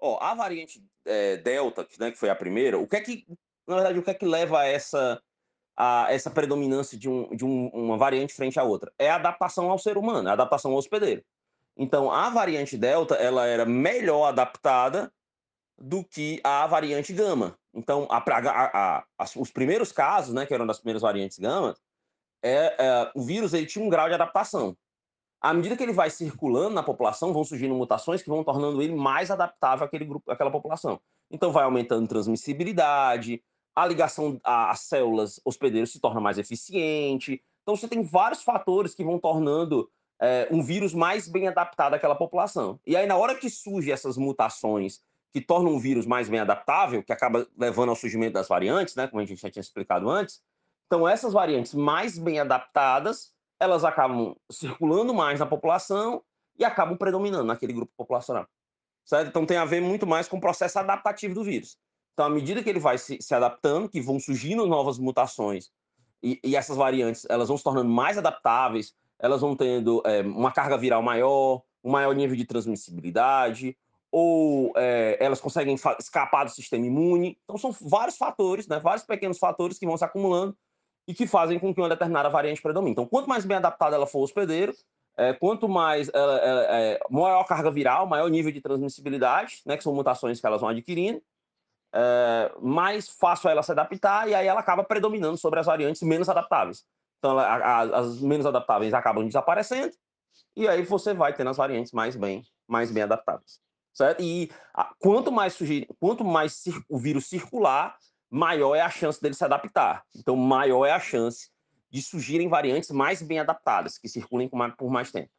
Ó, a variante, eh, delta, né, que foi a primeira, o que é que na verdade, o que é que leva a essa a essa predominância de um de um uma variante frente à outra? É a adaptação ao ser humano, é a adaptação ao hospedeiro. Então, a variante delta, ela era melhor adaptada do que a variante gama. Então, a a a os primeiros casos, né, que eram das primeiras variantes gama, eh eh, o vírus ele tinha um grau de adaptação. À medida que ele vai circulando na população, vão surgindo mutações que vão tornando ele mais adaptável àquele grupo àquela população. Então vai aumentando transmissibilidade, a ligação às células hospedeiros se torna mais eficiente. Então você tem vários fatores que vão tornando, eh, um vírus mais bem adaptado àquela população. E aí na hora que surge essas mutações, que tornam o vírus mais bem adaptável, que acaba levando ao surgimento das variantes, né, como a gente já tinha explicado antes, então essas variantes mais bem adaptadas, elas acabam circulando mais na população e acabam predominando naquele grupo populacional, certo? Então tem a ver muito mais com o processo adaptativo do vírus. Então, à medida que ele vai se se adaptando, que vão surgindo novas mutações, e e essas variantes, elas vão se tornando mais adaptáveis, elas vão tendo, eh, uma carga viral maior, um maior nível de transmissibilidade, ou, eh, elas conseguem escapar do sistema imune. Então são vários fatores, né, vários pequenos fatores que vão se acumulando, e que fazem com que uma determinada variante predomine. Então quanto mais bem adaptada ela for ao hospedeiro, eh, quanto mais ela, eh, maior carga viral, maior nível de transmissibilidade, né, que são mutações que elas vão adquirindo, eh, mais fácil é ela se adaptar, e aí ela acaba predominando sobre as variantes menos adaptáveis. Então ela a a as menos adaptáveis acabam desaparecendo, e aí você vai tendo as variantes mais bem mais bem adaptadas, certo? E a quanto mais surgir quanto mais o vírus circular, maior é a chance dele se adaptar. Então maior é a chance de surgirem variantes mais bem adaptadas, que circulem por mais tempo.